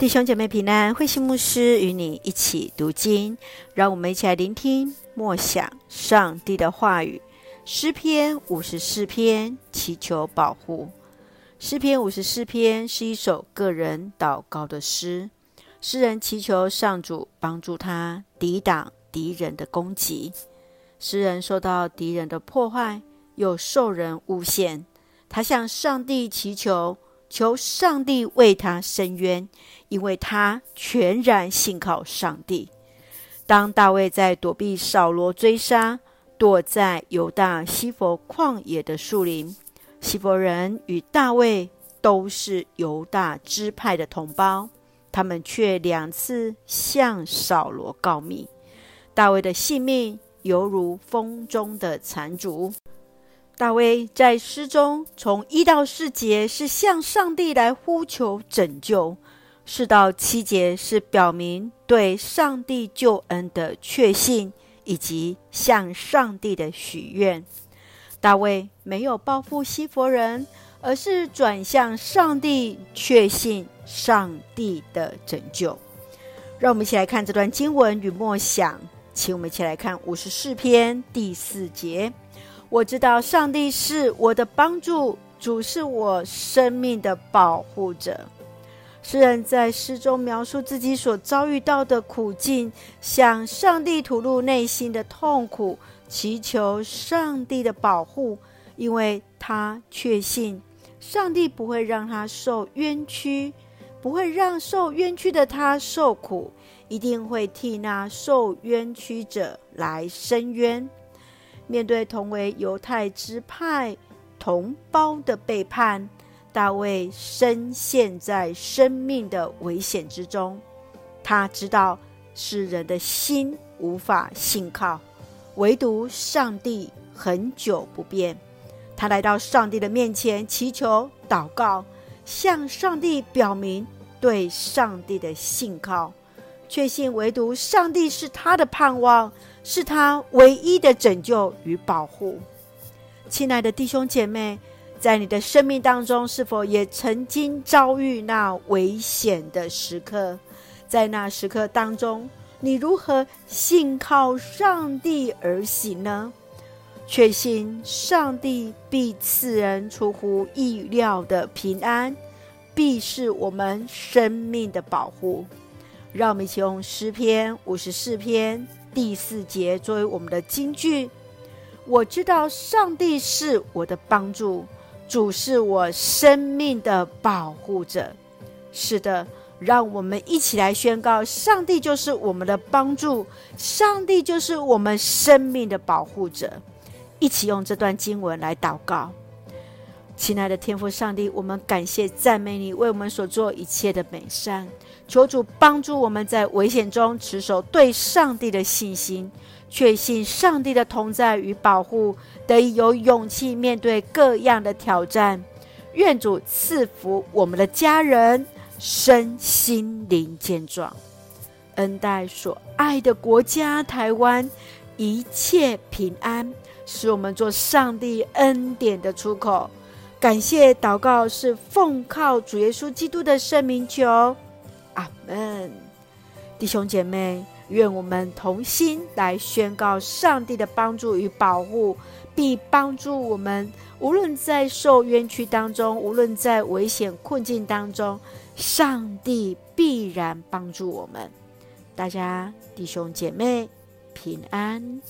弟兄姐妹平安，慧馨牧师与你一起读经，让我们一起来聆听默想上帝的话语。诗篇五十四篇，祈求保护。诗篇五十四篇是一首个人祷告的诗，诗人祈求上主帮助他抵挡敌人的攻击。诗人受到敌人的破坏，又受人诬陷，他向上帝祈求。求上帝为他伸冤，因为他全然信靠上帝。当大卫在躲避扫罗追杀，躲在犹大西弗旷野的树林，西弗人与大卫都是犹大支派的同胞，他们却两次向扫罗告密，大卫的性命犹如风中的残烛。大卫在诗中从一到四节是向上帝来呼求拯救，四到七节是表明对上帝救恩的确信以及向上帝的许愿。大卫没有报复西弗人，而是转向上帝，确信上帝的拯救。让我们一起来看这段经文与默想，请我们一起来看五十四篇第四节。我知道上帝是我的帮助，主是我生命的保护者。诗人在诗中描述自己所遭遇到的苦境，向上帝吐露内心的痛苦，祈求上帝的保护，因为他确信上帝不会让他受冤屈，不会让受冤屈的他受苦，一定会替那受冤屈者来伸冤。面对同为犹太支派同胞的背叛，大卫深陷在生命的危险之中。他知道世人的心无法信靠，唯独上帝恒久不变。他来到上帝的面前，祈求祷告，向上帝表明对上帝的信靠，确信唯独上帝是他的盼望。是他唯一的拯救与保护。亲爱的弟兄姐妹，在你的生命当中，是否也曾经遭遇那危险的时刻？在那时刻当中，你如何信靠上帝而行呢？确信上帝必赐人出乎意料的平安，必是我们生命的保护。让我们一起用诗篇五十四篇。第四节作为我们的金句，我知道上帝是我的帮助，主是我生命的保护者。是的，让我们一起来宣告：上帝就是我们的帮助，上帝就是我们生命的保护者。一起用这段经文来祷告。亲爱的天父上帝，我们感谢赞美你为我们所做一切的美善。求主帮助我们在危险中持守对上帝的信心，确信上帝的同在与保护，得以有勇气面对各样的挑战。愿主赐福我们的家人身心灵健壮，恩待所爱的国家台湾一切平安，使我们做上帝恩典的出口。感谢祷告是奉靠主耶稣基督的圣名求，阿门。弟兄姐妹，愿我们同心来宣告上帝的帮助与保护，必帮助我们，无论在受冤屈当中，无论在危险困境当中，上帝必然帮助我们。大家弟兄姐妹平安。